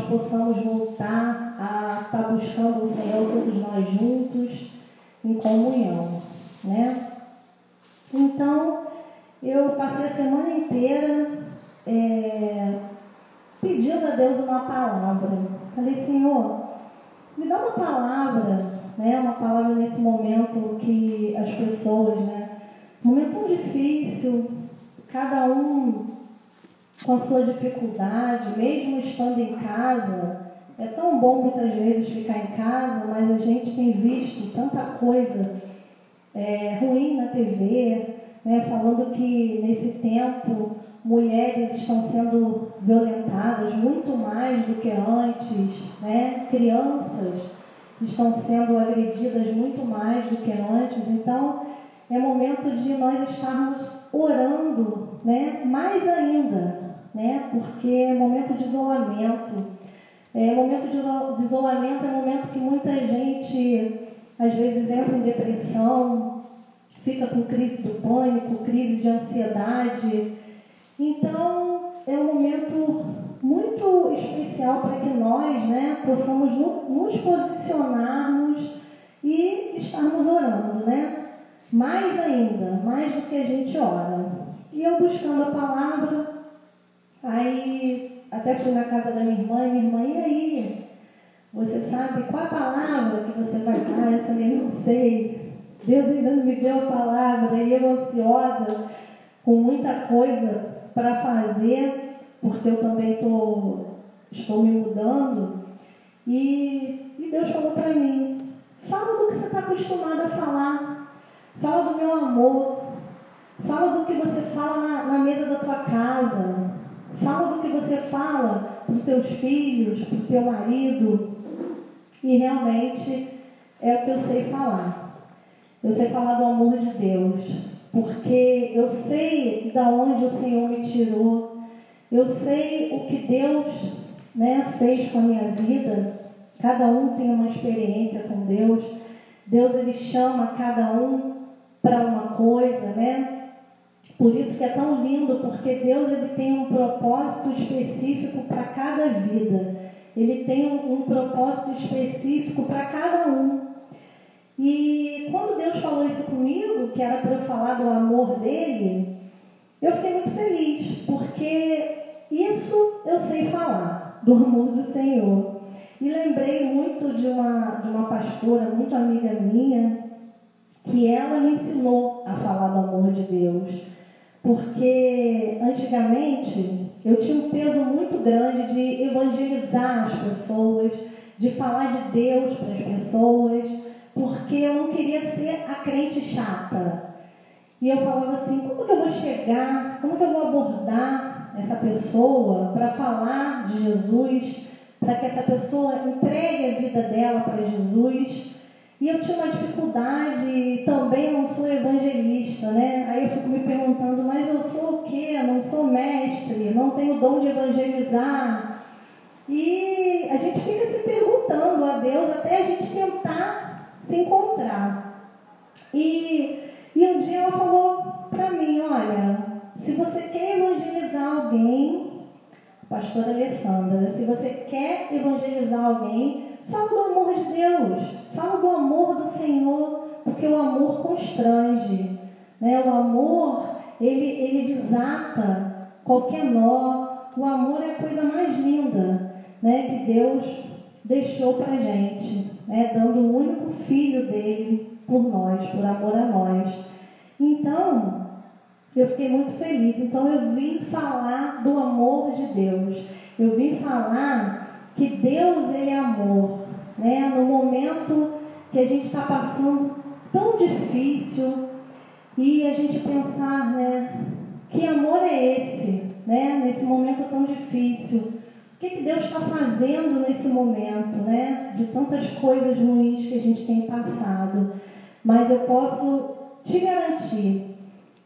nós possamos voltar a estar buscando o Senhor todos nós juntos, em comunhão, né? Então, eu passei a semana inteira é, pedindo a Deus uma palavra. Falei, Senhor, me dá uma palavra, né? Uma palavra nesse momento que as pessoas, né? Momento tão difícil, cada um com a sua dificuldade, mesmo estando em casa. É tão bom muitas vezes ficar em casa, mas a gente tem visto tanta coisa é, ruim na TV, né, falando que nesse tempo mulheres estão sendo violentadas muito mais do que antes, né? crianças estão sendo agredidas muito mais do que antes. Então, é momento de nós estarmos orando né? mais ainda, né? porque é momento de isolamento. É momento de isolamento é momento que muita gente às vezes entra em depressão, fica com crise do pânico, crise de ansiedade. Então, é um momento muito especial para que nós né, possamos nos posicionarmos e estarmos orando, né? Mais ainda, mais do que a gente ora. E eu buscando a palavra, aí até fui na casa da minha irmã, e minha irmã, e aí? Você sabe qual a palavra que você vai dar? Eu falei, não sei. Deus ainda não me deu a palavra e eu ansiosa, com muita coisa para fazer, porque eu também tô, estou me mudando. E, e Deus falou para mim: fala do que você está acostumado a falar, fala do meu amor, fala do que você fala na, na mesa da tua casa, fala do que você fala para os teus filhos, para o teu marido. E realmente é o que eu sei falar. Eu sei falar do amor de Deus, porque eu sei da onde o Senhor me tirou. Eu sei o que Deus né, fez com a minha vida. Cada um tem uma experiência com Deus. Deus ele chama cada um para uma coisa, né? Por isso que é tão lindo, porque Deus ele tem um propósito específico para cada vida. Ele tem um, um propósito específico para cada um. E quando Deus falou isso comigo, que era para eu falar do amor dele, eu fiquei muito feliz, porque isso eu sei falar, do amor do Senhor. E lembrei muito de uma, de uma pastora, muito amiga minha, que ela me ensinou a falar do amor de Deus. Porque antigamente eu tinha um peso muito grande de evangelizar as pessoas, de falar de Deus para as pessoas porque eu não queria ser a crente chata. E eu falava assim: como que eu vou chegar, como que eu vou abordar essa pessoa para falar de Jesus, para que essa pessoa entregue a vida dela para Jesus? E eu tinha uma dificuldade, também não sou evangelista, né? Aí eu fico me perguntando, mas eu sou o quê? Não sou mestre, não tenho dom de evangelizar. E a gente fica se perguntando a Deus até a gente tentar se encontrar. E, e um dia ela falou para mim, olha, se você quer evangelizar alguém, pastora Alessandra, se você quer evangelizar alguém, fala do amor de Deus, fala do amor do Senhor, porque o amor constrange. Né? O amor, ele, ele desata qualquer nó. O amor é a coisa mais linda né, que Deus deixou para gente né, dando o único filho dele por nós, por amor a nós. Então, eu fiquei muito feliz. Então, eu vim falar do amor de Deus. Eu vim falar que Deus ele é amor. Né? No momento que a gente está passando tão difícil e a gente pensar, né, que amor é esse, né, nesse momento tão difícil. O que, que Deus está fazendo nesse momento, né? De tantas coisas ruins que a gente tem passado. Mas eu posso te garantir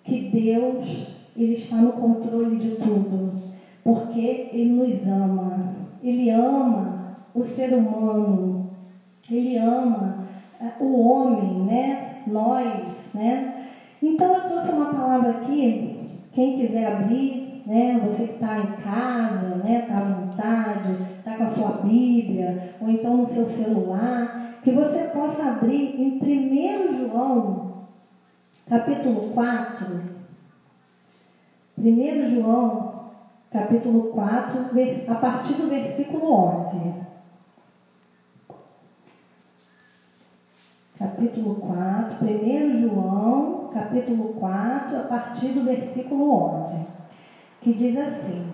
que Deus, Ele está no controle de tudo. Porque Ele nos ama. Ele ama o ser humano. Ele ama eh, o homem, né? Nós, né? Então eu trouxe uma palavra aqui. Quem quiser abrir, né? Você que está em casa, né? Está à vontade, está com a sua Bíblia, ou então no seu celular, que você possa abrir em 1 João, capítulo 4. 1 João, capítulo 4, a partir do versículo 11. Capítulo 4, 1 João, capítulo 4, a partir do versículo 11, que diz assim: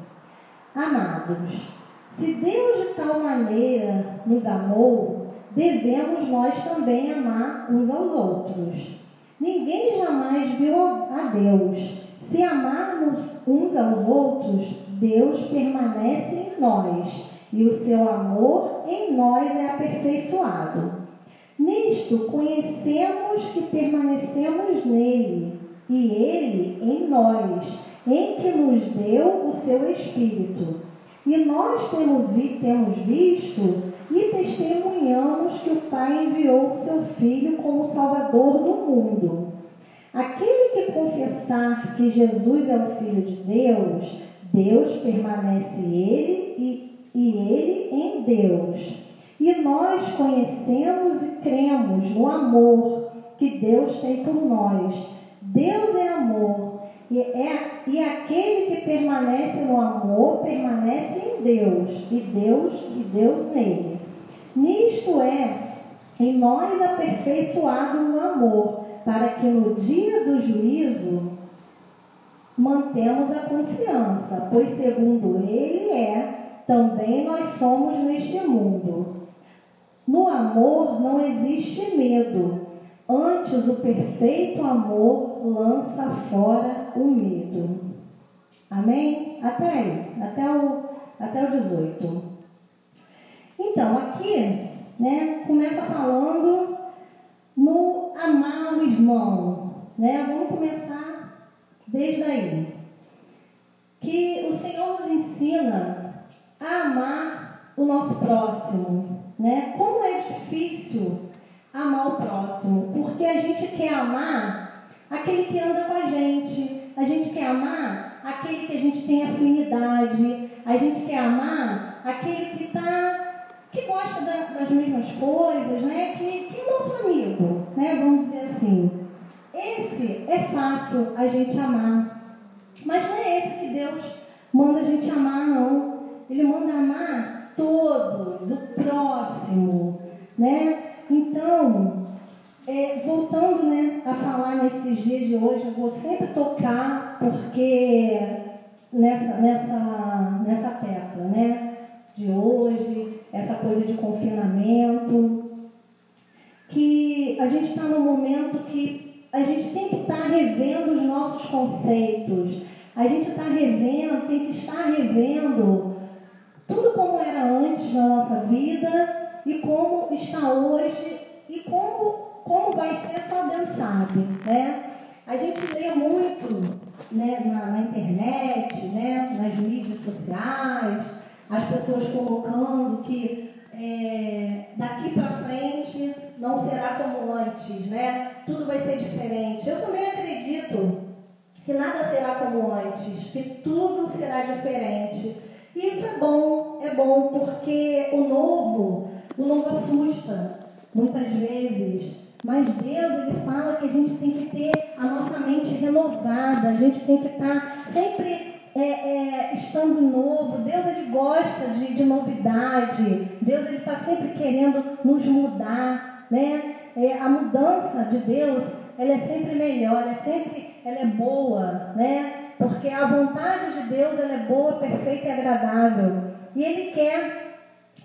Amados, se Deus de tal maneira nos amou, devemos nós também amar uns aos outros. Ninguém jamais viu a Deus. Se amarmos uns aos outros, Deus permanece em nós e o seu amor em nós é aperfeiçoado. Nisto conhecemos que permanecemos nele e ele em nós, em que nos deu o seu Espírito. E nós temos, visto e testemunhamos que o Pai enviou o seu Filho como Salvador do mundo. Aquele que confessar que Jesus é o Filho de Deus, Deus permanece ele e, e ele em Deus. E nós conhecemos e cremos no amor que Deus tem por nós. Deus é amor. E, é, e aquele que permanece no amor permanece em Deus, e Deus e Deus nele. Nisto é em nós aperfeiçoado no amor, para que no dia do juízo mantemos a confiança, pois segundo ele é, também nós somos neste mundo. No amor não existe medo, antes o perfeito amor lança fora o medo. Amém? Até aí, até o, até o 18. Então, aqui, né, começa falando no amar o irmão, né? Vamos começar desde aí. Que o Senhor nos ensina a amar o nosso próximo, né? Como é difícil amar o próximo, porque a gente quer amar aquele que anda com a gente, a gente quer amar aquele que a gente tem afinidade, a gente quer amar aquele que tá, que gosta das mesmas coisas, né? Que, que é nosso amigo, né? Vamos dizer assim. Esse é fácil a gente amar, mas não é esse que Deus manda a gente amar, não. Ele manda amar todos, o próximo, né? Então, é, voltando né, a falar nesses dias de hoje, eu vou sempre tocar porque nessa, nessa, nessa tecla, né? De hoje, essa coisa de confinamento, que a gente está num momento que a gente tem que estar tá revendo os nossos conceitos, a gente está revendo, tem que estar revendo tudo como era antes na nossa vida e como está hoje e como, como vai ser, só Deus sabe. Né? A gente lê muito né, na, na internet, né, nas mídias sociais, as pessoas colocando que é, daqui para frente não será como antes, né? Tudo vai ser diferente. Eu também acredito que nada será como antes, que tudo será diferente. E isso é bom, é bom porque o novo, o novo assusta muitas vezes. Mas Deus, Ele fala que a gente tem que ter a nossa mente renovada, a gente tem que estar sempre é, é, estando novo. Deus, Ele gosta de, de novidade. Deus, Ele está sempre querendo nos mudar, né? É, a mudança de Deus, ela é sempre melhor, ela é sempre, ela é boa, né? Porque a vontade de Deus ela é boa, perfeita e agradável. E Ele quer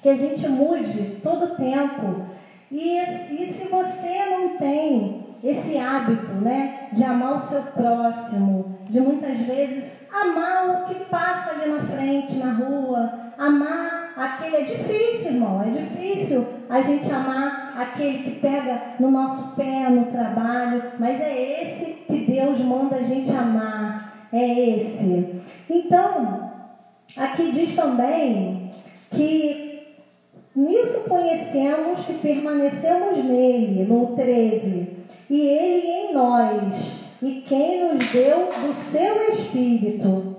que a gente mude todo o tempo. E, e se você não tem esse hábito né, de amar o seu próximo, de muitas vezes amar o que passa ali na frente, na rua, amar aquele. É difícil, irmão, é difícil a gente amar aquele que pega no nosso pé no trabalho, mas é esse que Deus manda a gente amar é esse. Então, aqui diz também que nisso conhecemos que permanecemos nele, no 13, e ele em nós, e quem nos deu do seu Espírito.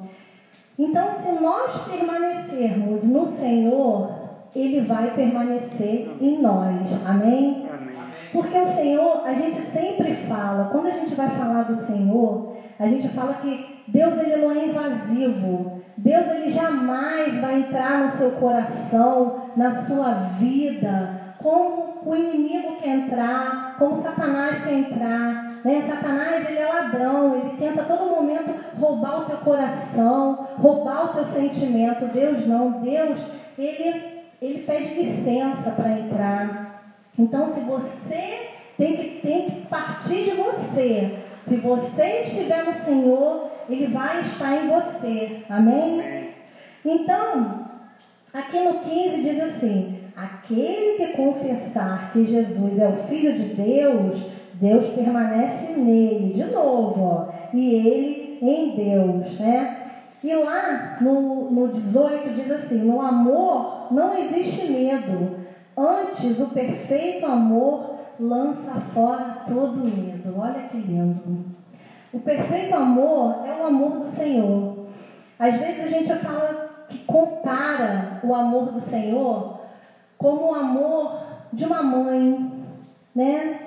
Então, se nós permanecermos no Senhor, ele vai permanecer em nós. Amém? Amém. Porque o Senhor, a gente sempre fala, quando a gente vai falar do Senhor, a gente fala que Deus ele não é invasivo. Deus ele jamais vai entrar no seu coração, na sua vida, como o inimigo quer entrar, como Satanás quer entrar. Né? Satanás ele é ladrão, ele tenta a todo momento roubar o teu coração, roubar o teu sentimento. Deus não, Deus ele ele pede licença para entrar. Então, se você tem que, tem que partir de você, se você estiver no Senhor, Ele vai estar em você. Amém? Então, aqui no 15 diz assim: aquele que confessar que Jesus é o Filho de Deus, Deus permanece nele. De novo, ó, e ele em Deus, né? E lá no, no 18 diz assim: no amor não existe medo, antes o perfeito amor lança fora todo medo. Olha que lindo. O perfeito amor é o amor do Senhor. Às vezes a gente fala que compara o amor do Senhor como o amor de uma mãe, né?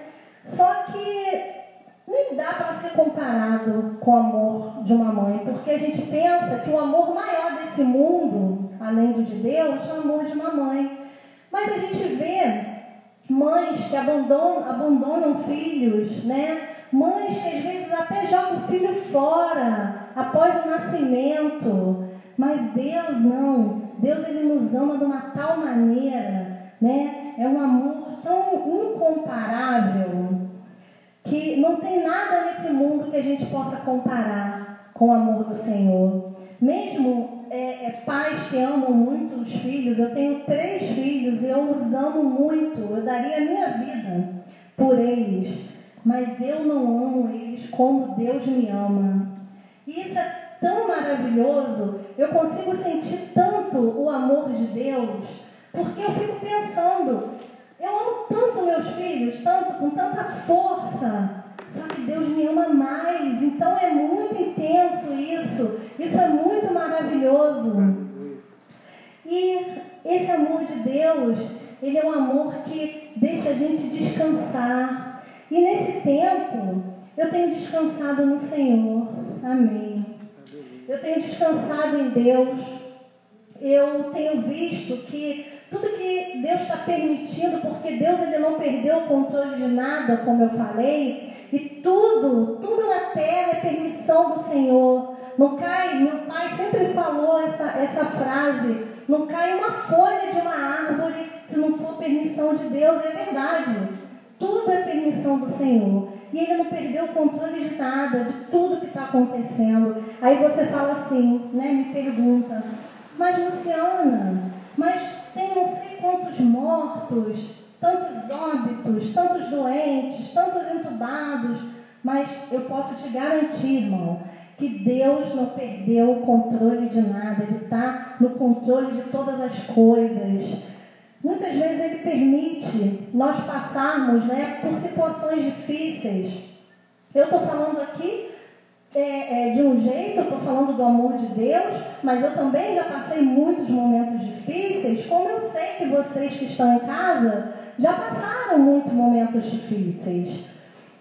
Só que nem dá para ser comparado com o amor de uma mãe, porque a gente pensa que o amor maior desse mundo, além do de Deus, é o amor de uma mãe. Mas a gente vê mães que abandonam, abandonam filhos, né? Mães que às vezes até jogam o filho fora após o nascimento. Mas Deus não. Deus ele nos ama de uma tal maneira, né? É um amor tão incomparável que não tem nada nesse mundo que a gente possa comparar com o amor do Senhor. Mesmo é, é, pais que amam muito os filhos, eu tenho três filhos, eu os amo muito, eu daria a minha vida por eles, mas eu não amo eles como Deus me ama. E isso é tão maravilhoso, eu consigo sentir tanto o amor de Deus, porque eu fico pensando, eu amo tanto meus filhos, tanto, com tanta força. Só que Deus me ama mais. Então é muito intenso isso. Isso é muito maravilhoso. E esse amor de Deus, ele é um amor que deixa a gente descansar. E nesse tempo, eu tenho descansado no Senhor. Amém. Eu tenho descansado em Deus. Eu tenho visto que tudo que Deus está permitindo, porque Deus ele não perdeu o controle de nada, como eu falei, e tudo, tudo na terra é permissão do Senhor. Não cai, meu pai sempre falou essa, essa frase, não cai uma folha de uma árvore se não for permissão de Deus, é verdade. Tudo é permissão do Senhor. E ele não perdeu o controle de nada, de tudo que está acontecendo. Aí você fala assim, né? Me pergunta, mas Luciana, mas tem não sei quantos mortos, tantos óbitos, tantos doentes, tantos entubados, mas eu posso te garantir, irmão, que Deus não perdeu o controle de nada, Ele está no controle de todas as coisas. Muitas vezes Ele permite nós passarmos né, por situações difíceis. Eu estou falando aqui é, é, de um jeito, eu estou falando do amor de Deus, mas eu também já passei muitos momentos difíceis, como eu sei que vocês que estão em casa já passaram muitos momentos difíceis.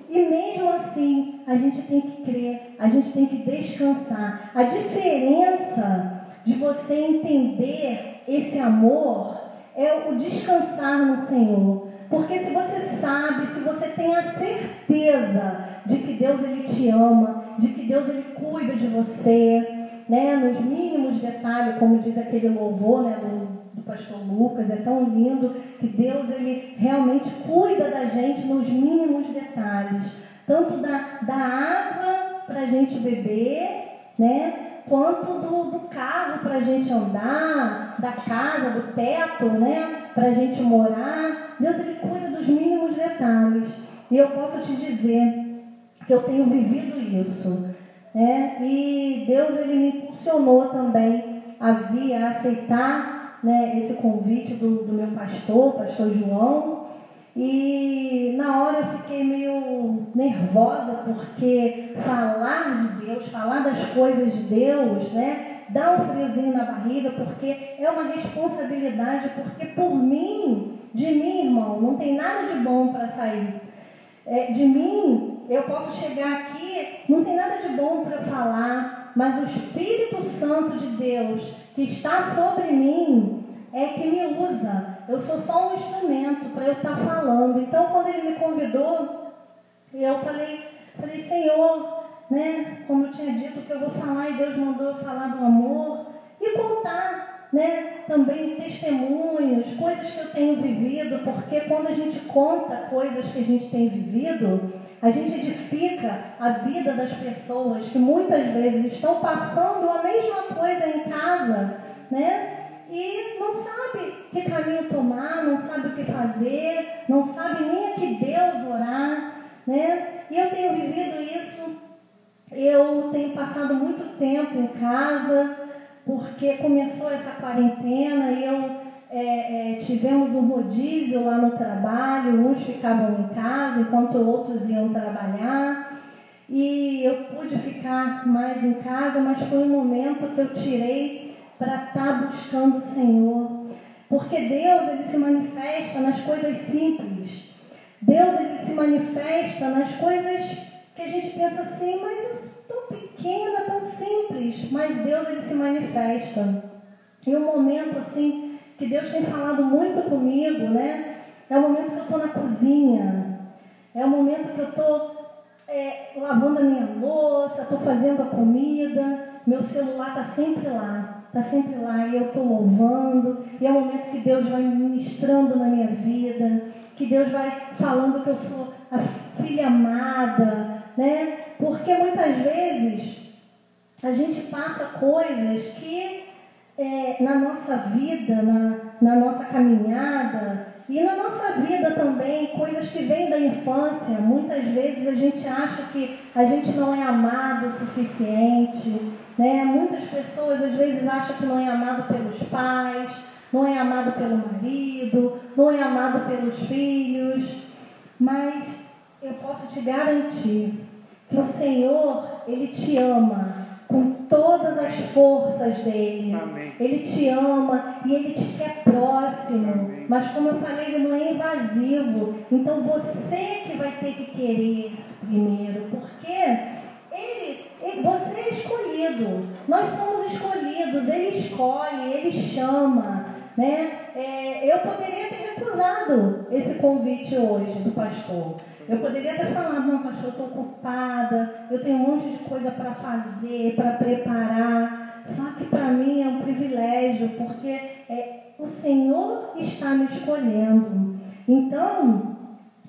E mesmo assim, a gente tem que crer, a gente tem que descansar. A diferença de você entender esse amor é o descansar no Senhor. Porque se você sabe, se você tem a certeza de que Deus ele te ama, de que Deus ele cuida de você, né, nos mínimos detalhes, como diz aquele louvor, né, do, do pastor Lucas, é tão lindo que Deus ele realmente cuida da gente nos mínimos detalhes, tanto da, da água para a gente beber, né, quanto do, do carro para a gente andar, da casa, do teto, né, para a gente morar. Deus ele cuida dos mínimos detalhes. E eu posso te dizer que eu tenho vivido isso. Né? E Deus ele me impulsionou também a vir a aceitar né, esse convite do, do meu pastor, pastor João. E na hora eu fiquei meio nervosa, porque falar de Deus, falar das coisas de Deus, né, dá um friozinho na barriga, porque é uma responsabilidade, porque por mim, de mim, irmão, não tem nada de bom para sair. É, de mim, eu posso chegar aqui, não tem nada de bom para falar, mas o Espírito Santo de Deus que está sobre mim é que me usa. Eu sou só um instrumento para eu estar tá falando. Então, quando ele me convidou, eu falei, falei, Senhor, né? Como eu tinha dito que eu vou falar e Deus mandou eu falar do amor e contar, né? Também testemunhos, coisas que eu tenho vivido, porque quando a gente conta coisas que a gente tem vivido, a gente edifica a vida das pessoas que muitas vezes estão passando a mesma coisa em casa, né? E não sabe que caminho tomar, não sabe o que fazer, não sabe nem a que Deus orar, né? E eu tenho vivido isso eu tenho passado muito tempo em casa, porque começou essa quarentena e eu é, é, tivemos um rodízio lá no trabalho, uns ficavam em casa enquanto outros iam trabalhar. E eu pude ficar mais em casa, mas foi um momento que eu tirei para estar buscando o Senhor. Porque Deus ele se manifesta nas coisas simples. Deus ele se manifesta nas coisas que a gente pensa assim, mas é tão pequena, tão simples, mas Deus ele se manifesta. E um momento assim que Deus tem falado muito comigo, né? É o momento que eu estou na cozinha, é o momento que eu estou é, lavando a minha louça, estou fazendo a comida, meu celular está sempre lá, está sempre lá e eu estou louvando, e é o momento que Deus vai ministrando na minha vida, que Deus vai falando que eu sou a filha amada, né? Porque muitas vezes a gente passa coisas que é, na nossa vida, na, na nossa caminhada e na nossa vida também, coisas que vêm da infância. Muitas vezes a gente acha que a gente não é amado o suficiente. Né? Muitas pessoas às vezes acham que não é amado pelos pais, não é amado pelo marido, não é amado pelos filhos. Mas eu posso te garantir que o Senhor, Ele te ama com todas as forças dele. Amém. Ele te ama e ele te quer próximo. Amém. Mas como eu falei, ele não é invasivo. Então você que vai ter que querer primeiro, ele, ele você é escolhido. Nós somos escolhidos. Ele escolhe, ele chama. Né? É, eu poderia ter recusado esse convite hoje do pastor. Eu poderia ter falado, não, pastor, estou ocupada, eu tenho um monte de coisa para fazer, para preparar. Só que para mim é um privilégio, porque é, o Senhor está me escolhendo. Então,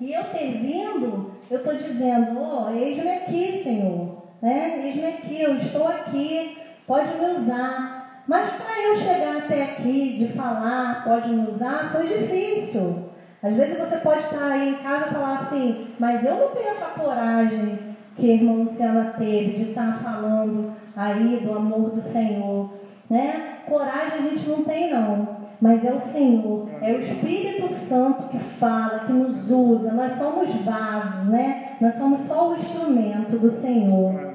e eu ter vindo, eu estou dizendo, oh, eis-me aqui, Senhor. Né? Eis-me aqui, eu estou aqui, pode me usar. Mas para eu chegar até aqui, de falar, pode me usar, foi difícil. Às vezes você pode estar aí em casa e falar assim, mas eu não tenho essa coragem que a irmã Luciana teve de estar falando aí do amor do Senhor. Né? Coragem a gente não tem não, mas é o Senhor, é o Espírito Santo que fala, que nos usa. Nós somos vasos, né? Nós somos só o instrumento do Senhor.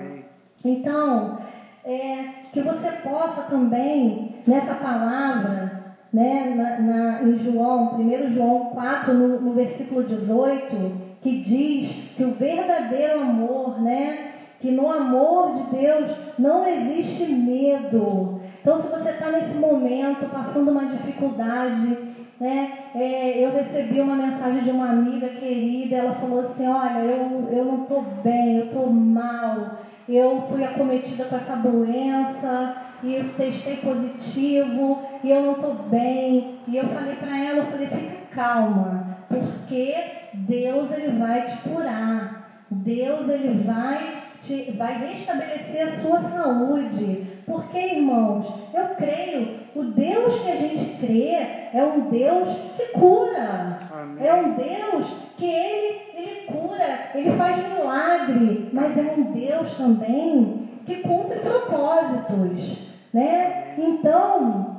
Então, é, que você possa também, nessa palavra, né, na, na, em João, 1 João 4, no, no versículo 18, que diz que o verdadeiro amor, né, que no amor de Deus não existe medo. Então, se você está nesse momento passando uma dificuldade, né, é, eu recebi uma mensagem de uma amiga querida, ela falou assim, olha, eu, eu não estou bem, eu estou mal, eu fui acometida com essa doença, e eu testei positivo e eu não estou bem. E eu falei para ela, eu falei, fica calma, porque Deus ele vai te curar. Deus ele vai te, vai restabelecer a sua saúde. Porque, irmãos, eu creio, o Deus que a gente crê é um Deus que cura. Amém. É um Deus que ele, ele cura, ele faz milagre, mas é um Deus também que cumpre propósitos. Né? Então,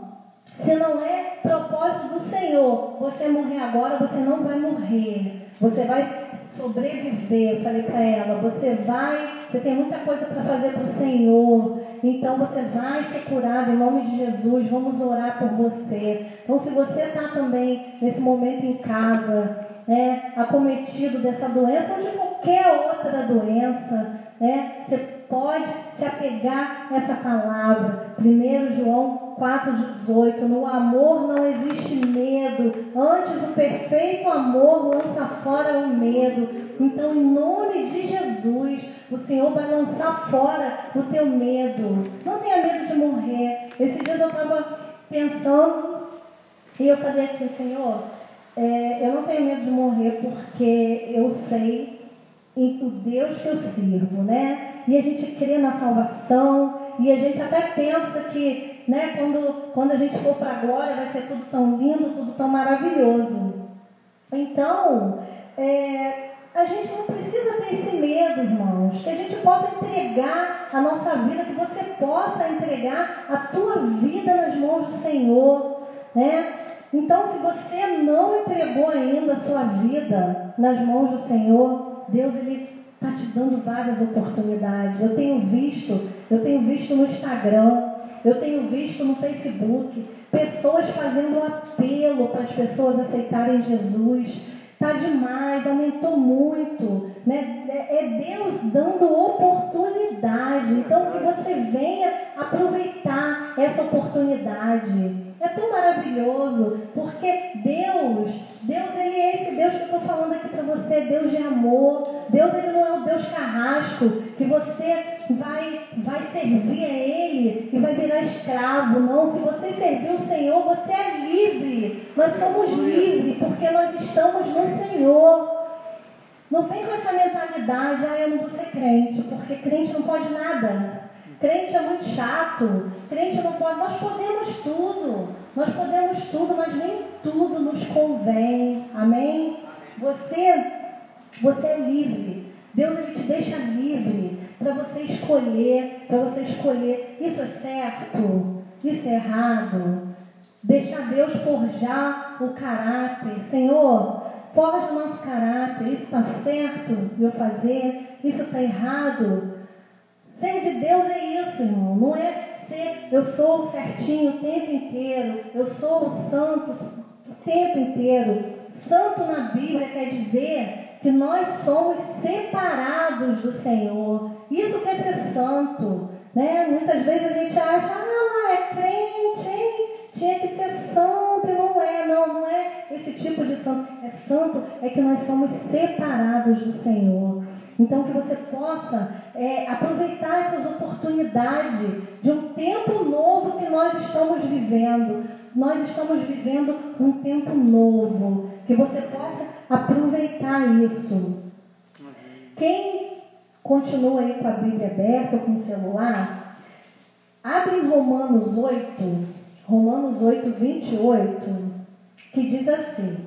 se não é propósito do Senhor, você morrer agora, você não vai morrer. Você vai sobreviver. Eu falei para ela, você vai, você tem muita coisa para fazer para o Senhor. Então você vai ser curado em nome de Jesus. Vamos orar por você. Então, se você está também nesse momento em casa, né, acometido dessa doença ou de qualquer outra doença, né, você pode se apegar a essa palavra. 1 João 4,18: No amor não existe medo, antes o perfeito amor lança fora o medo. Então, em nome de Jesus, o Senhor vai lançar fora o teu medo. Não tenha medo de morrer. Esses dias eu estava pensando e eu falei assim: Senhor, é, eu não tenho medo de morrer porque eu sei em o Deus que eu sirvo, né? E a gente crê na salvação e a gente até pensa que, né, quando, quando a gente for para a glória vai ser tudo tão lindo, tudo tão maravilhoso. Então, é, a gente não precisa ter esse medo, irmãos, que a gente possa entregar a nossa vida, que você possa entregar a tua vida nas mãos do Senhor, né? Então, se você não entregou ainda a sua vida nas mãos do Senhor, Deus ele está te dando várias oportunidades. Eu tenho visto, eu tenho visto no Instagram, eu tenho visto no Facebook, pessoas fazendo apelo para as pessoas aceitarem Jesus. Está demais, aumentou muito. Né? É, é Deus dando oportunidade. Então, que você venha aproveitar essa oportunidade. É tão maravilhoso, porque Deus, Deus ele é esse Deus que eu estou falando aqui para você, Deus de amor. Deus ele não é o Deus carrasco, que você vai, vai servir a Ele e vai virar escravo. Não, se você servir o Senhor, você é livre. Nós somos livres, porque nós estamos no Senhor. Não vem com essa mentalidade, ah, eu não vou ser crente, porque crente não pode nada. Crente é muito chato. Crente não pode. Nós podemos tudo. Nós podemos tudo, mas nem tudo nos convém. Amém? Você, você é livre. Deus ele te deixa livre para você escolher, para você escolher. Isso é certo? Isso é errado? Deixa Deus forjar o caráter. Senhor, forja o nosso caráter. Isso está certo eu fazer? Isso está errado? Ser de Deus é isso, irmão. Não é ser eu sou certinho o tempo inteiro, eu sou santo o tempo inteiro. Santo na Bíblia quer dizer que nós somos separados do Senhor. Isso quer ser santo. Né? Muitas vezes a gente acha, ah, é crente, hein? tinha que ser santo e não é, não, não é esse tipo de santo. É santo, é que nós somos separados do Senhor. Então, que você possa é, aproveitar essas oportunidades de um tempo novo que nós estamos vivendo. Nós estamos vivendo um tempo novo. Que você possa aproveitar isso. Quem continua aí com a Bíblia aberta com o celular, abre em Romanos 8, Romanos 8, 28, que diz assim: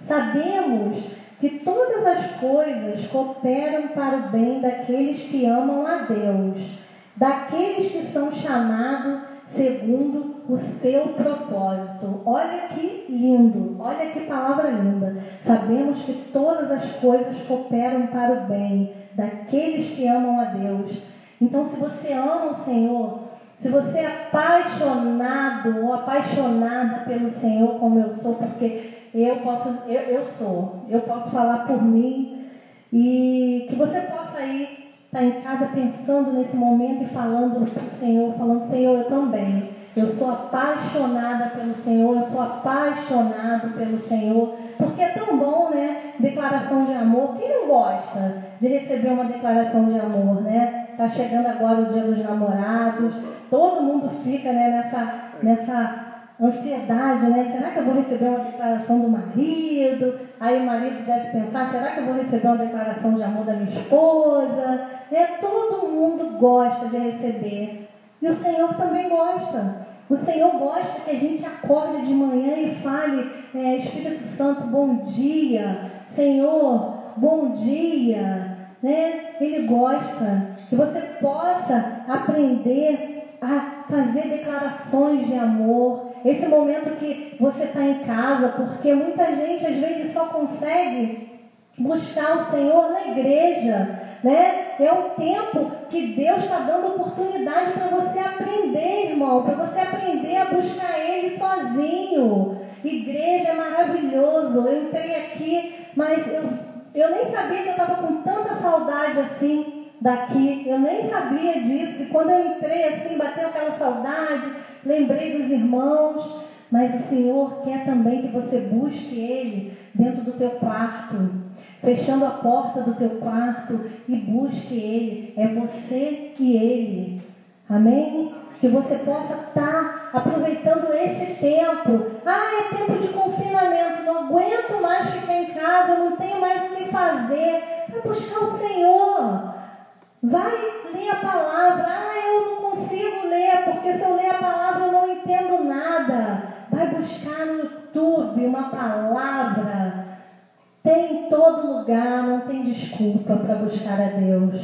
Sabemos que todas as coisas cooperam para o bem daqueles que amam a Deus, daqueles que são chamados segundo o seu propósito. Olha que lindo, olha que palavra linda. Sabemos que todas as coisas cooperam para o bem daqueles que amam a Deus. Então, se você ama o Senhor, se você é apaixonado ou apaixonada pelo Senhor, como eu sou, porque eu posso, eu, eu sou, eu posso falar por mim e que você possa aí estar tá em casa pensando nesse momento e falando para o Senhor, falando, Senhor, eu também. Eu sou apaixonada pelo Senhor, eu sou apaixonado pelo Senhor, porque é tão bom, né? Declaração de amor. Quem não gosta de receber uma declaração de amor, né? Está chegando agora o dia dos namorados, todo mundo fica né, nessa, nessa ansiedade, né? Será que eu vou receber uma declaração do marido? Aí o marido deve pensar, será que eu vou receber uma declaração de amor da minha esposa? É, todo mundo gosta de receber. E o Senhor também gosta. O Senhor gosta que a gente acorde de manhã e fale, é, Espírito Santo, bom dia. Senhor, bom dia. Né? Ele gosta que você possa aprender a fazer declarações de amor, esse momento que você está em casa, porque muita gente às vezes só consegue buscar o Senhor na igreja, né? É o tempo que Deus está dando oportunidade para você aprender, irmão, para você aprender a buscar Ele sozinho. Igreja é maravilhoso. Eu entrei aqui, mas eu, eu nem sabia que eu estava com tanta saudade assim daqui. Eu nem sabia disso. E quando eu entrei assim, bateu aquela saudade, lembrei dos irmãos. Mas o Senhor quer também que você busque Ele dentro do teu quarto, fechando a porta do teu quarto e busque Ele. É você e Ele. Amém? Que você possa estar aproveitando esse tempo. Ah, é tempo de confinamento, não aguento mais ficar em casa, não tenho mais o que fazer. Vai buscar o Senhor. Vai ler a palavra. Ah, eu não consigo ler, porque se eu ler a palavra eu não entendo nada. Vai buscar no YouTube uma palavra. Tem em todo lugar, não tem desculpa para buscar a Deus.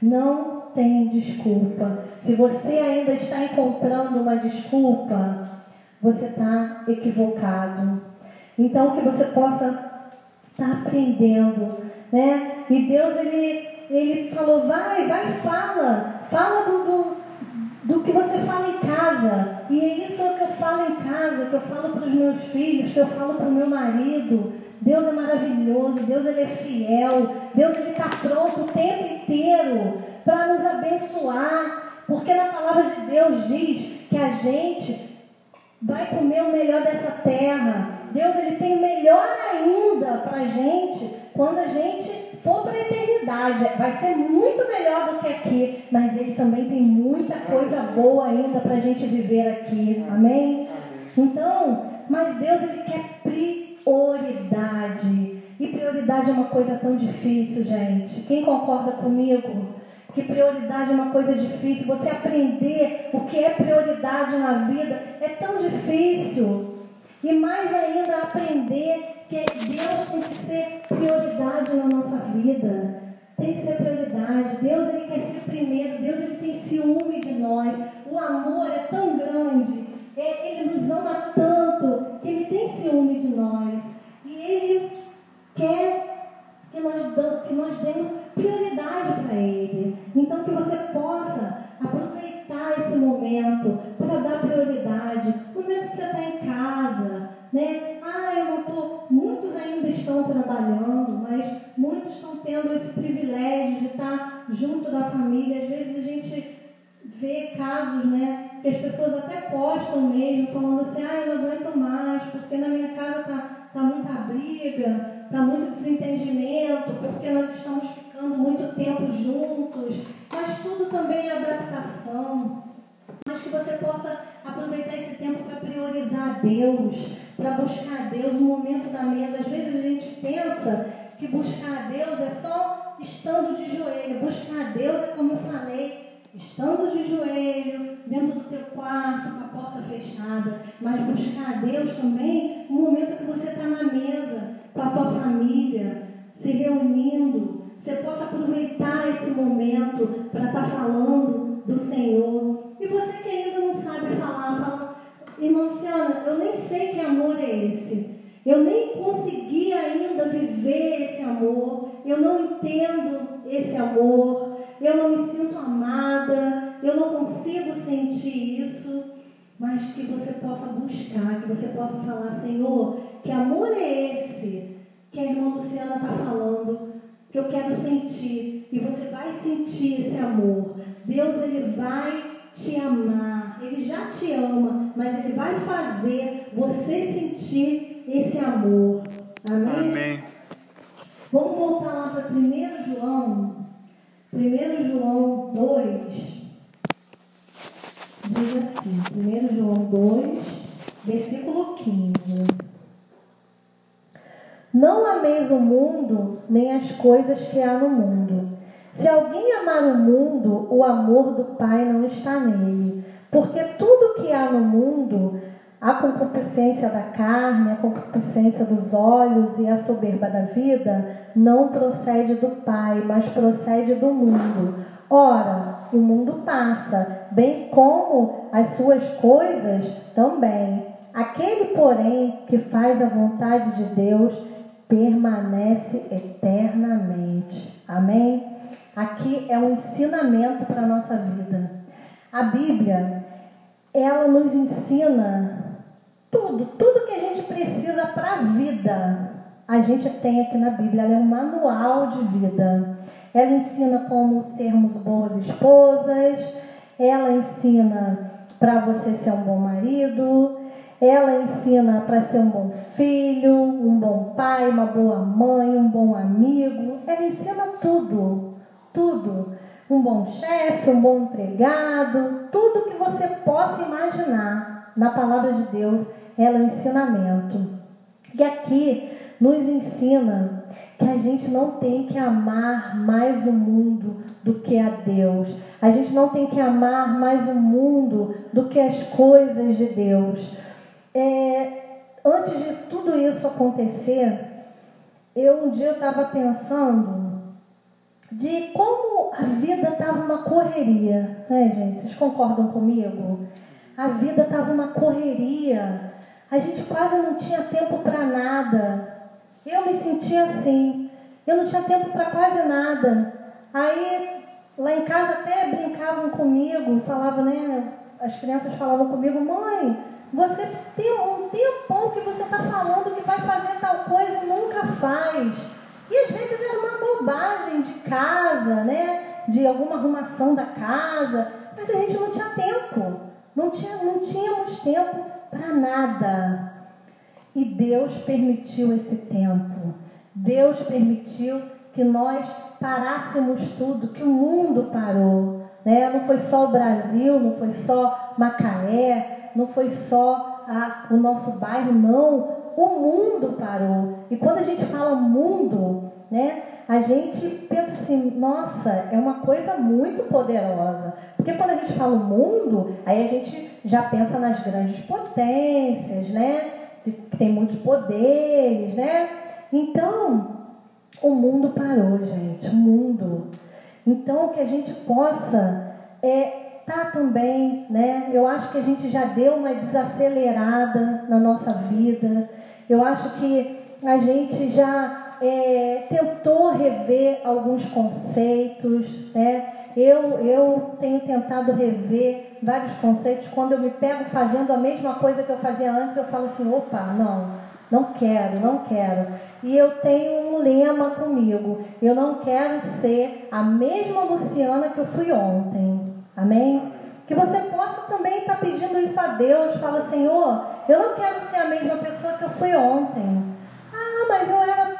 Não tem desculpa. Se você ainda está encontrando uma desculpa, você está equivocado. Então que você possa estar tá aprendendo, né? E Deus ele ele falou, vai, vai, fala, fala do, do, do que você fala em casa. E é isso que eu falo em casa, que eu falo para os meus filhos, que eu falo para o meu marido. Deus é maravilhoso, Deus ele é fiel, Deus ele está pronto o tempo inteiro para nos abençoar, porque na palavra de Deus diz que a gente vai comer o melhor dessa terra. Deus ele tem melhor ainda para a gente quando a gente for para a eternidade, vai ser muito melhor do que aqui, mas Ele também tem muita coisa boa ainda para a gente viver aqui. Amém? Então, mas Deus Ele quer prioridade. E prioridade é uma coisa tão difícil, gente. Quem concorda comigo? Que prioridade é uma coisa difícil. Você aprender o que é prioridade na vida é tão difícil. E mais ainda aprender que Deus tem que ser prioridade na nossa vida. Tem que ser prioridade. Deus ele quer ser primeiro. Deus ele tem ciúme de nós. O amor é tão grande. É, ele nos ama tanto que ele tem ciúme de nós. E ele quer que nós, que nós demos prioridade para ele. Então que você possa aproveitar esse momento para dar prioridade. No momento que você está em casa, né? Estão trabalhando, mas muitos estão tendo esse privilégio de estar junto da família. Às vezes a gente vê casos, né? Que as pessoas até postam mesmo, falando assim, ah, eu não aguento mais, porque na minha casa tá, tá muita briga, tá muito desentendimento, porque nós estamos ficando muito tempo juntos. Mas tudo também é adaptação. Mas que você possa aproveitar esse tempo para priorizar Deus para buscar a Deus no momento da mesa. Às vezes a gente pensa que buscar a Deus é só estando de joelho. Buscar a Deus é como eu falei, estando de joelho, dentro do teu quarto, com a porta fechada. Mas buscar a Deus também no momento que você está na mesa, com a tua família, se reunindo. Você possa aproveitar esse momento para estar tá falando do Senhor. E você que ainda não sabe falar, fala, Irmã Luciana, eu nem sei que amor é esse. Eu nem consegui ainda viver esse amor. Eu não entendo esse amor. Eu não me sinto amada. Eu não consigo sentir isso. Mas que você possa buscar, que você possa falar, Senhor, que amor é esse que a irmã Luciana está falando, que eu quero sentir. E você vai sentir esse amor. Deus, Ele vai te amar, Ele já te ama, mas Ele vai fazer você sentir esse amor. Amém? Amém. Vamos voltar lá para 1 João. 1 João 2. Diz assim, 1 João 2, versículo 15. Não ameis o mundo, nem as coisas que há no mundo. Se alguém amar o mundo, o amor do Pai não está nele. Porque tudo que há no mundo, a concupiscência da carne, a concupiscência dos olhos e a soberba da vida, não procede do Pai, mas procede do mundo. Ora, o mundo passa, bem como as suas coisas também. Aquele, porém, que faz a vontade de Deus, permanece eternamente. Amém? Aqui é um ensinamento para a nossa vida. A Bíblia, ela nos ensina tudo, tudo que a gente precisa para a vida. A gente tem aqui na Bíblia, ela é um manual de vida. Ela ensina como sermos boas esposas, ela ensina para você ser um bom marido, ela ensina para ser um bom filho, um bom pai, uma boa mãe, um bom amigo. Ela ensina tudo, tudo. Um bom chefe, um bom empregado, tudo que você possa imaginar na palavra de Deus, ela é um ensinamento. E aqui nos ensina que a gente não tem que amar mais o mundo do que a Deus. A gente não tem que amar mais o mundo do que as coisas de Deus. É, antes de tudo isso acontecer, eu um dia estava pensando de como a vida estava uma correria, né, gente? Vocês concordam comigo? A vida estava uma correria. A gente quase não tinha tempo para nada. Eu me sentia assim. Eu não tinha tempo para quase nada. Aí, lá em casa até brincavam comigo, falavam, né? As crianças falavam comigo, mãe, você tem um tempão que você está falando que vai fazer tal coisa e nunca faz. E às vezes era uma bobagem de casa, né? De alguma arrumação da casa. Mas a gente não tinha tempo. Não, tinha, não tínhamos tempo para nada. E Deus permitiu esse tempo. Deus permitiu que nós parássemos tudo, que o mundo parou. Né? Não foi só o Brasil, não foi só Macaé, não foi só a, o nosso bairro, não. O mundo parou. E quando a gente fala mundo, né, a gente pensa assim, nossa, é uma coisa muito poderosa. Porque quando a gente fala o mundo, aí a gente já pensa nas grandes potências, né? Que, tem muitos poderes, né? Então, o mundo parou, gente, o mundo. Então, que a gente possa é, tá também, né? Eu acho que a gente já deu uma desacelerada na nossa vida. Eu acho que a gente já é, tentou rever alguns conceitos, né? Eu, eu tenho tentado rever vários conceitos. Quando eu me pego fazendo a mesma coisa que eu fazia antes, eu falo assim: opa, não, não quero, não quero. E eu tenho um lema comigo: eu não quero ser a mesma Luciana que eu fui ontem. Amém? Que você possa também estar pedindo isso a Deus. Fala, Senhor, eu não quero ser a mesma pessoa que eu fui ontem. Ah, mas eu era.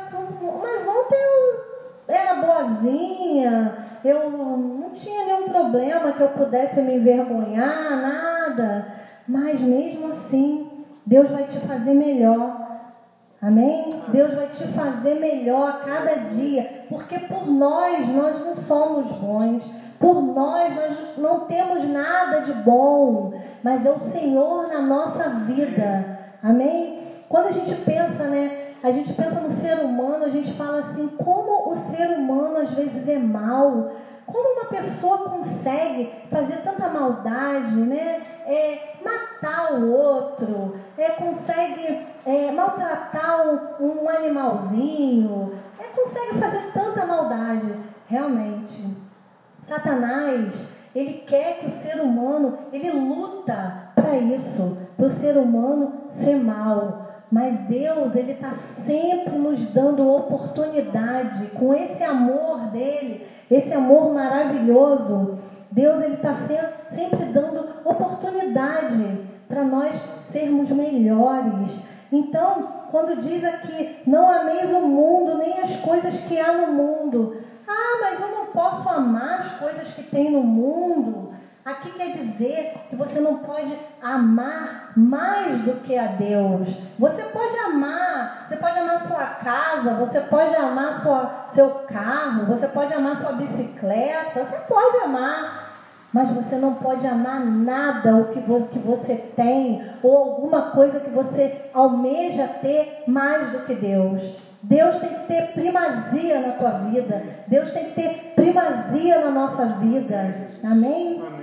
Mas ontem eu era boazinha, eu não tinha nenhum problema que eu pudesse me envergonhar, nada. Mas mesmo assim, Deus vai te fazer melhor. Amém? Deus vai te fazer melhor a cada dia, porque por nós, nós não somos bons. Por nós, nós não temos nada de bom, mas é o Senhor na nossa vida. Amém? Quando a gente pensa, né? A gente pensa no ser humano, a gente fala assim, como o ser humano às vezes é mal. Como uma pessoa consegue fazer tanta maldade, né? É, matar o outro, é, consegue é, maltratar um, um animalzinho, é, consegue fazer tanta maldade. Realmente, Satanás, ele quer que o ser humano, ele luta para isso, para o ser humano ser mal. Mas Deus, ele está sempre nos dando oportunidade, com esse amor dele, esse amor maravilhoso. Deus, ele está sempre dando oportunidade para nós sermos melhores. Então, quando diz aqui, não ameis o mundo, nem as coisas que há no mundo. Ah, mas eu não posso amar as coisas que tem no mundo. Aqui quer dizer que você não pode amar mais do que a Deus. Você pode amar, você pode amar sua casa, você pode amar sua, seu carro, você pode amar sua bicicleta, você pode amar. Mas você não pode amar nada o que, que você tem ou alguma coisa que você almeja ter mais do que Deus. Deus tem que ter primazia na tua vida. Deus tem que ter primazia na nossa vida. Amém? Amém?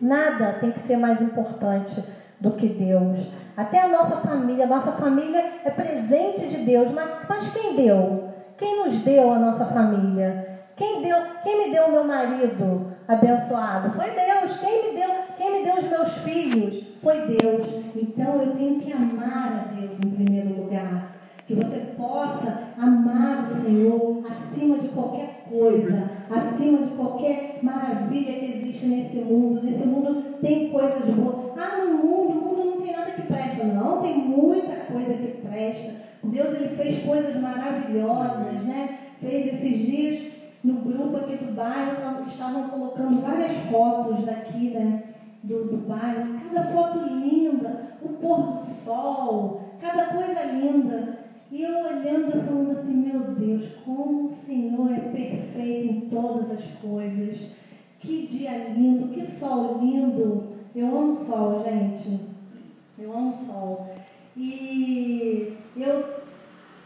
Nada tem que ser mais importante do que Deus. Até a nossa família. A nossa família é presente de Deus. Mas, mas quem deu? Quem nos deu a nossa família? Quem, deu, quem me deu o meu marido abençoado? Foi Deus. Quem me deu, quem me deu os meus filhos? Foi Deus. Então eu tenho que amar a Deus em primeiro lugar. Que você possa amar o Senhor acima de qualquer coisa, acima de qualquer maravilha que existe nesse mundo. Nesse mundo tem coisas boas. Ah, no mundo, o mundo não tem nada que presta. Não, tem muita coisa que presta. Deus ele fez coisas maravilhosas, né? Fez esses dias no grupo aqui do bairro, estavam colocando várias fotos daqui, né? Do, do bairro, cada foto linda, o pôr do sol, cada coisa linda. E eu olhando e falando assim, meu Deus, como o Senhor é perfeito em todas as coisas. Que dia lindo, que sol lindo. Eu amo sol, gente. Eu amo sol. E eu,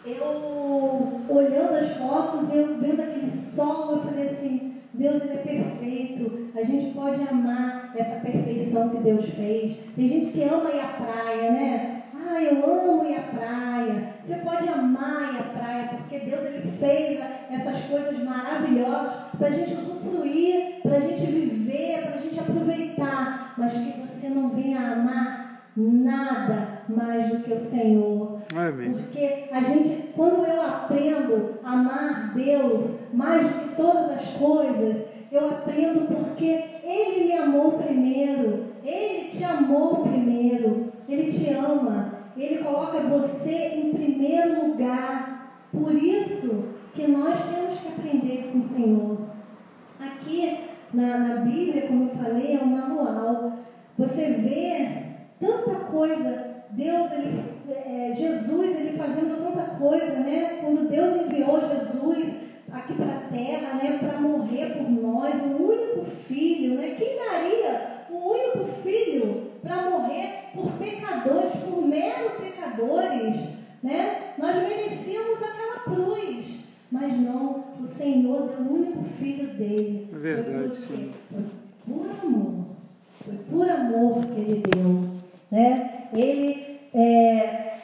eu olhando as fotos, eu vendo aquele sol, eu falei assim, Deus ele é perfeito. A gente pode amar essa perfeição que Deus fez. Tem gente que ama ir à praia, né? Ah, eu amo ir à praia. Você pode amar ir à praia, porque Deus ele fez essas coisas maravilhosas para a gente usufruir, para a gente viver, para a gente aproveitar. Mas que você não venha amar nada mais do que o Senhor. Amém. Porque a gente, quando eu aprendo a amar Deus mais do que todas as coisas, eu aprendo porque Ele me amou primeiro. Ele te amou primeiro. Ele te ama. Ele coloca você em primeiro lugar. Por isso que nós temos que aprender com o Senhor. Aqui na, na Bíblia, como eu falei, é um manual. Você vê tanta coisa. Deus, ele, é, Jesus, ele fazendo tanta coisa, né? Quando Deus enviou Jesus aqui para a terra, né? Para morrer por nós, o único filho, né? Quem daria o único filho para morrer por pecadores, por mero pecadores, né? Nós merecíamos aquela cruz, mas não, o Senhor deu o único filho dele. É verdade, sim. Foi por amor, foi por amor que ele deu, né? Ele é,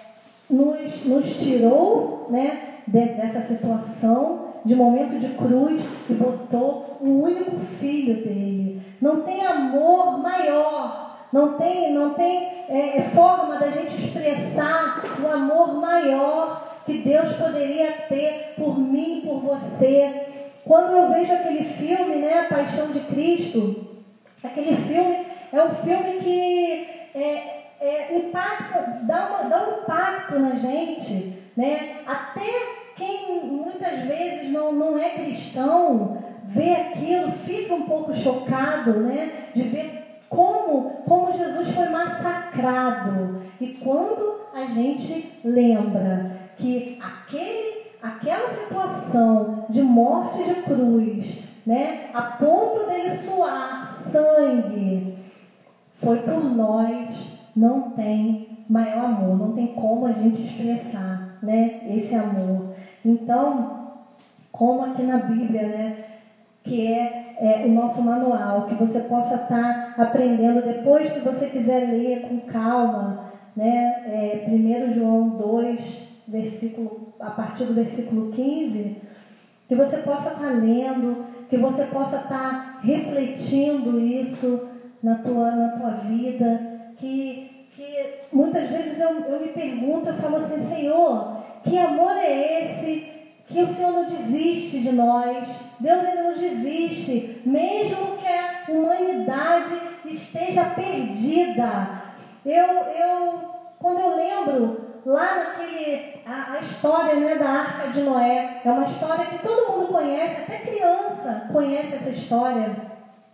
nos, nos tirou, né? dessa situação de momento de cruz e botou o único filho dele. Não tem amor maior, não tem, não tem é, forma da gente expressar o amor maior que Deus poderia ter por mim, por você. Quando eu vejo aquele filme, né, A Paixão de Cristo, aquele filme é um filme que é, é, impacta, dá, uma, dá um impacto na gente, né? Até quem muitas vezes não, não é cristão vê aquilo, fica um pouco chocado, né? De ver como, como Jesus foi massacrado. E quando a gente lembra que aquele, aquela situação de morte de cruz, né? A ponto dele suar sangue, foi por nós, não tem maior amor, não tem como a gente expressar, né? Esse amor. Então, como aqui na Bíblia, né? Que é, é o nosso manual, que você possa estar tá aprendendo depois, se você quiser ler com calma, né? É, 1 João 2, versículo, a partir do versículo 15, que você possa estar tá lendo, que você possa estar tá refletindo isso na tua, na tua vida, que, que muitas vezes eu, eu me pergunto, eu falo assim, Senhor, que amor é esse que o Senhor não desiste de nós? Deus ele não desiste, mesmo que a humanidade esteja perdida. Eu, eu quando eu lembro lá naquele a, a, história né, da Arca de Noé, é uma história que todo mundo conhece, até criança conhece essa história.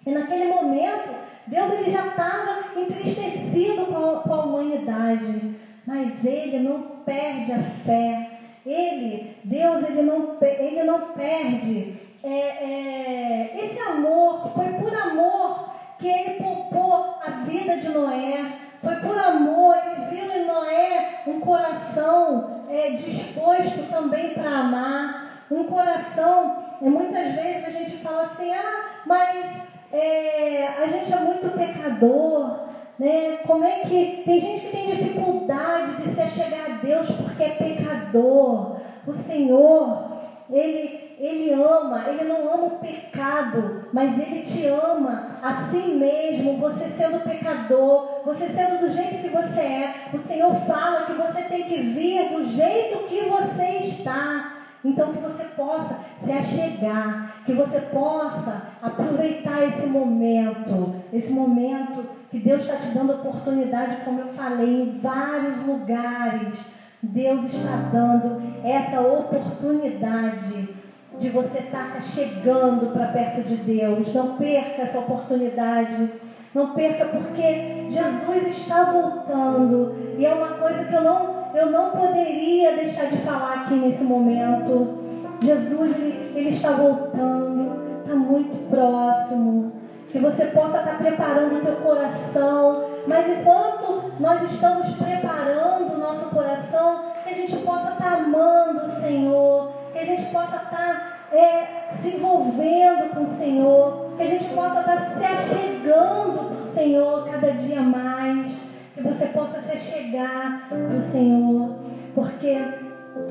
E naquele momento, Deus ele já estava entristecido com a, com a humanidade mas ele não perde a fé. Ele, Deus, ele não, ele não perde é, é, esse amor, foi por amor que ele poupou a vida de Noé. Foi por amor, ele viu em Noé um coração é, disposto também para amar, um coração. E muitas vezes a gente fala assim, ah, mas é, a gente é muito pecador, né? Como é que tem gente que tem dificuldade de se chegar a Deus porque é pecador? O Senhor, ele ele ama, ele não ama o pecado, mas ele te ama assim mesmo, você sendo pecador, você sendo do jeito que você é. O Senhor fala que você tem que vir do jeito que você está. Então que você possa se achegar, que você possa aproveitar esse momento, esse momento que Deus está te dando oportunidade, como eu falei, em vários lugares Deus está dando essa oportunidade de você estar se chegando para perto de Deus. Não perca essa oportunidade. Não perca porque Jesus está voltando. E é uma coisa que eu não, eu não poderia deixar de falar aqui nesse momento. Jesus, ele, ele está voltando. Está muito próximo. Que você possa estar preparando o teu coração. Mas enquanto nós estamos preparando o nosso coração, que a gente possa estar amando o Senhor, que a gente possa estar é, se envolvendo com o Senhor, que a gente possa estar se achegando para o Senhor cada dia mais, que você possa se achegar para o Senhor, porque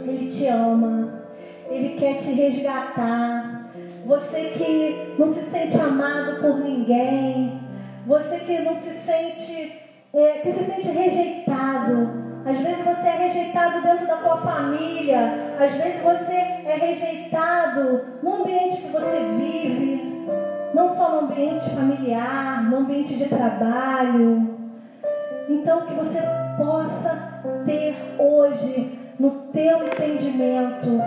Ele te ama, Ele quer te resgatar. Você que não se sente amado por ninguém, você que não se sente, é, que se sente rejeitado. Às vezes você é rejeitado dentro da tua família, às vezes você é rejeitado no ambiente que você vive, não só no ambiente familiar, no ambiente de trabalho. Então que você possa ter hoje no teu entendimento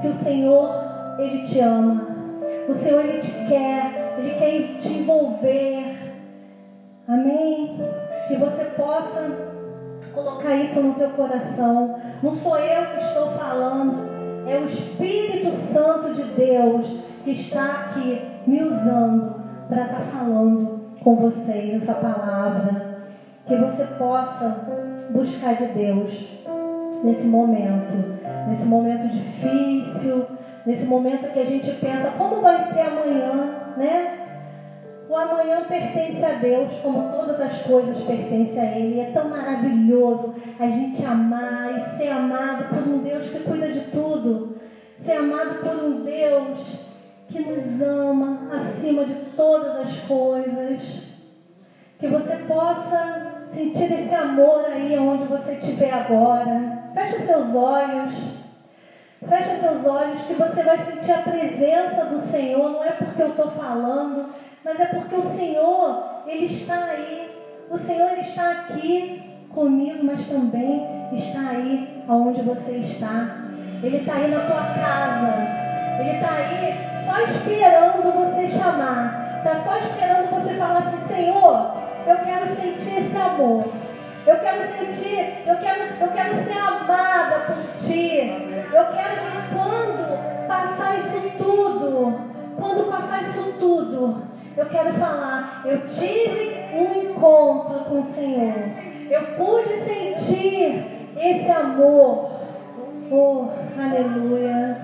que o Senhor ele te ama. O Senhor ele te quer, ele quer te envolver. Amém? Que você possa colocar isso no teu coração. Não sou eu que estou falando, é o Espírito Santo de Deus que está aqui me usando para estar falando com vocês essa palavra. Que você possa buscar de Deus nesse momento, nesse momento difícil, nesse momento que a gente pensa como vai ser amanhã, né? O amanhã pertence a Deus, como todas as coisas pertencem a Ele. É tão maravilhoso a gente amar e ser amado por um Deus que cuida de tudo. Ser amado por um Deus que nos ama acima de todas as coisas. Que você possa sentir esse amor aí onde você estiver agora. Feche seus olhos. Feche seus olhos que você vai sentir a presença do Senhor. Não é porque eu estou falando mas é porque o Senhor, Ele está aí. O Senhor ele está aqui comigo, mas também está aí aonde você está. Ele está aí na tua casa. Ele está aí só esperando você chamar. Está só esperando você falar assim, Senhor, eu quero sentir esse amor. Eu quero sentir, eu quero, eu quero ser amada por ti. Eu quero que quando passar isso tudo, quando passar isso tudo, eu quero falar, eu tive um encontro com o Senhor. Eu pude sentir esse amor. Oh, aleluia.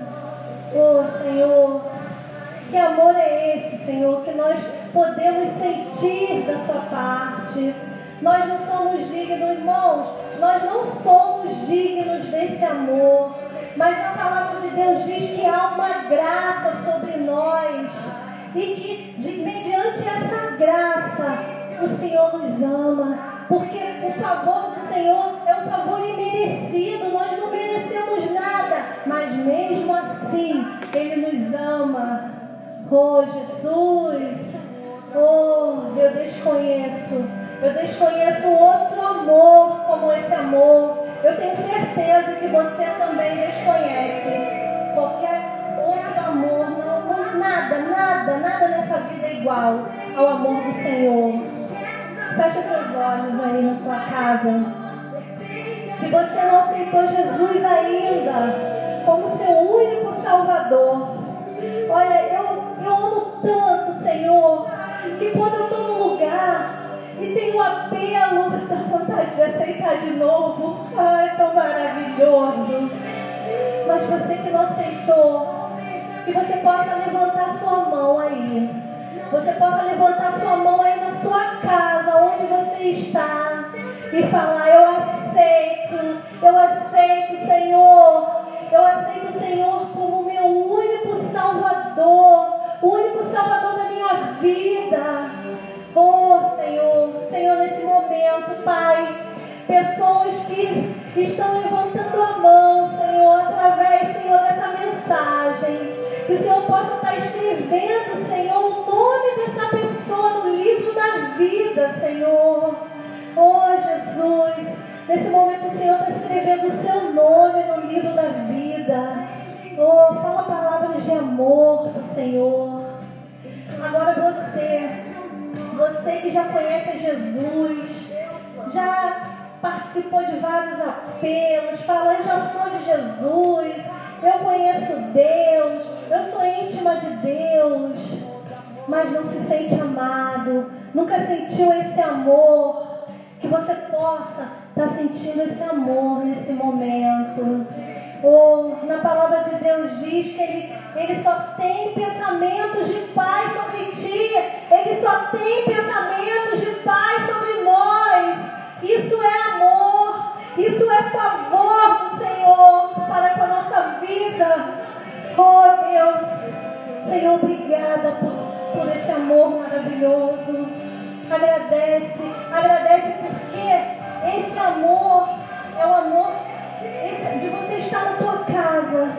Oh, Senhor, que amor é esse, Senhor, que nós podemos sentir da sua parte. Nós não somos dignos, irmãos, nós não somos dignos desse amor. Mas a palavra de Deus diz que há uma graça sobre nós. E que de, mediante essa graça o Senhor nos ama, porque o favor do Senhor é um favor imerecido, nós não merecemos nada, mas mesmo assim Ele nos ama. Oh Jesus, oh eu desconheço, eu desconheço outro amor como esse amor. Eu tenho certeza que você também desconhece qualquer outro amor, não nada, nada, nada nessa vida é igual ao amor do Senhor. Feche seus olhos aí na sua casa. Se você não aceitou Jesus ainda como seu único Salvador, olha, eu, eu amo tanto, Senhor, que quando eu estou num lugar tem o apelo da vontade de aceitar de novo. Ah, é tão maravilhoso. Mas você que não aceitou, que você possa levantar sua mão aí. Você possa levantar sua mão aí na sua casa, onde você está, e falar: Eu aceito, eu aceito, Senhor. Eu aceito o Senhor como meu único Salvador, o único Salvador da minha vida. Senhor. Senhor, nesse momento, Pai, pessoas que estão levantando a mão, Senhor, através, Senhor, dessa mensagem. Que o Senhor possa estar escrevendo, Senhor, o nome dessa pessoa no livro da vida, Senhor. Oh, Jesus, nesse momento o Senhor está escrevendo o seu nome no livro da vida. Oh, fala palavras de amor, Senhor. Agora você, você que já conhece Jesus, já participou de vários apelos, fala, eu já sou de Jesus, eu conheço Deus, eu sou íntima de Deus, mas não se sente amado, nunca sentiu esse amor, que você possa estar tá sentindo esse amor nesse momento. Ou na palavra de Deus diz que ele, ele só tem pensamentos de paz sobre ti, ele só tem pensamentos de paz sobre nós. Isso é amor, isso é favor do Senhor para com a nossa vida. Oh Deus, Senhor, obrigada por, por esse amor maravilhoso. Agradece, agradece porque esse amor é o amor de você estar na tua casa,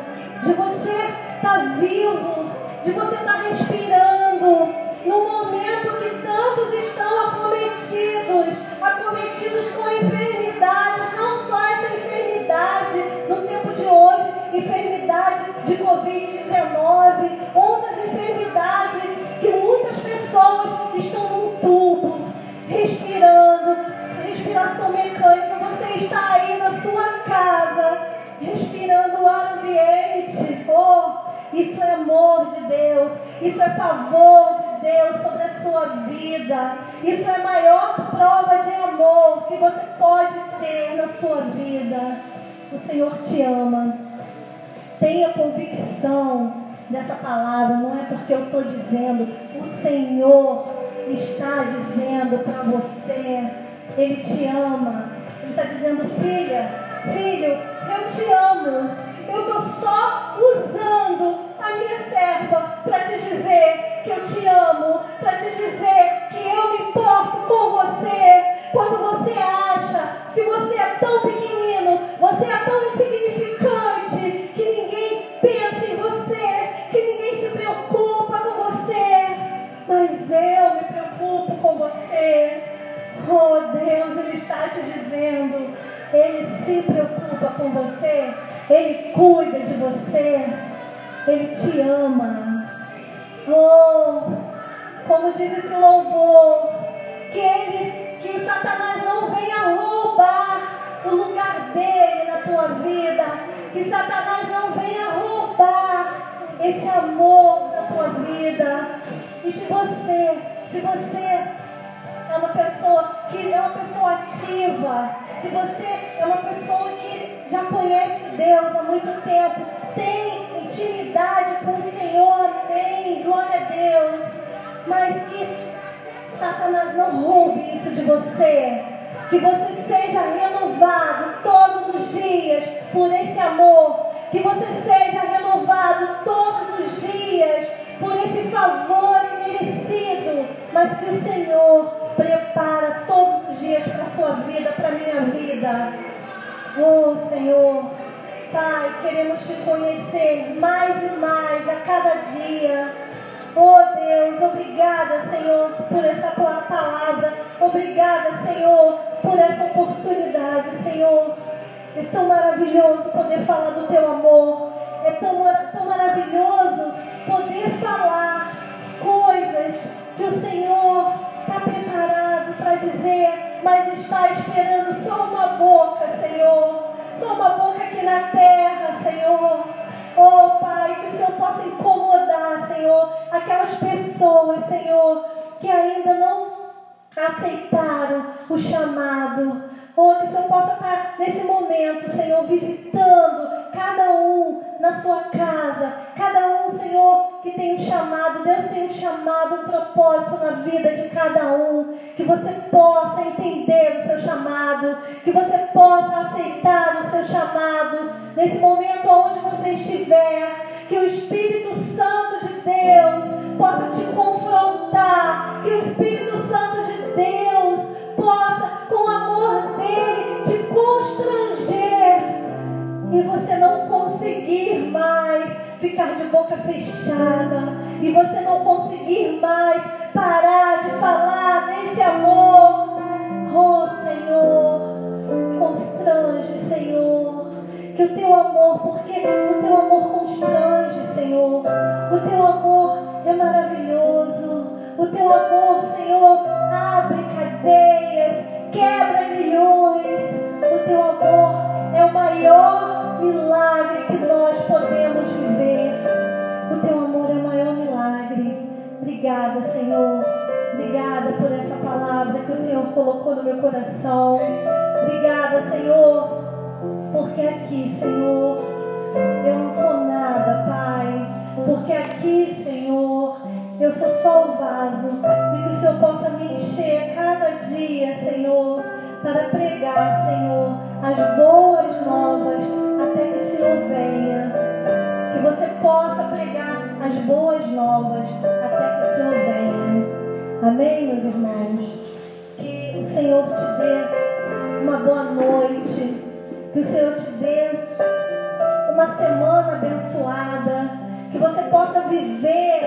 de você estar tá vivo, de você estar tá respirando, no momento que tantos estão acometidos, acometidos com enfermidades, não só essa enfermidade no tempo de hoje, enfermidade de Covid-19, outras enfermidades que muitas pessoas estão num tubo, respirando, respiração mecânica. Você está aí na sua casa, respirando o ambiente. Oh, isso é amor de Deus, isso é favor de Deus sobre a sua vida. Isso é a maior prova de amor que você pode ter na sua vida. O Senhor te ama. Tenha convicção dessa palavra, não é porque eu estou dizendo, o Senhor está dizendo para você, Ele te ama. Ele está dizendo, filha, filho, eu te amo. Eu estou só usando a minha serva para te dizer que eu te amo, para te dizer que eu me importo com você. Quando você Ele cuida de você, Ele te ama. Oh, como diz esse louvor, que Ele, que Satanás não venha roubar o lugar dele na tua vida, que Satanás não venha roubar esse amor da tua vida. E se você, se você é uma pessoa que é uma pessoa ativa, se você é uma pessoa que conhece Deus há muito tempo, tem intimidade com o Senhor, amém, glória a Deus, mas que Satanás não roube isso de você, que você seja renovado todos os dias por esse amor, que você seja renovado todos os dias por esse favor imerecido, mas que o Senhor prepara todos os dias para a sua vida, para a minha vida. Oh Senhor, Pai, queremos te conhecer mais e mais a cada dia. Oh Deus, obrigada, Senhor, por essa palavra. Obrigada, Senhor, por essa oportunidade, Senhor. É tão maravilhoso poder falar do teu amor. É tão, tão maravilhoso poder falar coisas que o Senhor está preparado para dizer, mas está esperando só uma boca, Senhor. Só uma boca aqui na terra, Senhor. Oh, Pai, que o Senhor possa incomodar, Senhor, aquelas pessoas, Senhor, que ainda não aceitaram o chamado. Oh, que o Senhor possa estar nesse momento, Senhor, visitando cada um na sua casa, cada um, Senhor, que tem um chamado. Deus tem um chamado, um propósito na vida de cada um. Que você possa entender o seu chamado, que você possa aceitar o seu chamado nesse momento onde você estiver. Que o Espírito Santo de Deus possa te confrontar, que o Espírito Santo de Deus possa, com o amor dele, te e você não conseguir mais ficar de boca fechada. E você não conseguir mais parar de falar nesse amor. Oh Senhor, constrange, Senhor, que o teu amor, porque o teu amor constrange, Senhor, o teu amor é maravilhoso, o teu amor, Senhor, Senhor colocou no meu coração. Obrigada, Senhor, porque aqui, Senhor, eu não sou nada, Pai. Porque aqui, Senhor, eu sou só o vaso. E que o Senhor possa me encher cada dia, Senhor, para pregar, Senhor, as boas novas até que o Senhor venha. Que você possa pregar as boas novas até que o Senhor venha. Amém, meus irmãos? Que o Senhor te dê uma boa noite. Que o Senhor te dê uma semana abençoada. Que você possa viver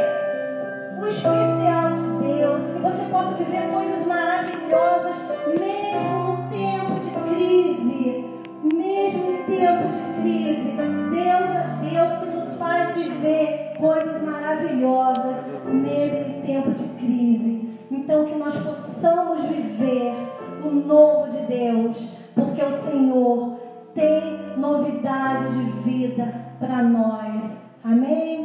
o especial de Deus. Que você possa viver coisas maravilhosas, mesmo no tempo de crise. Mesmo em tempo de crise. Deus é Deus que nos faz viver coisas maravilhosas, mesmo em tempo de crise. Então, que nós possamos viver o novo de Deus, porque o Senhor tem novidade de vida para nós. Amém?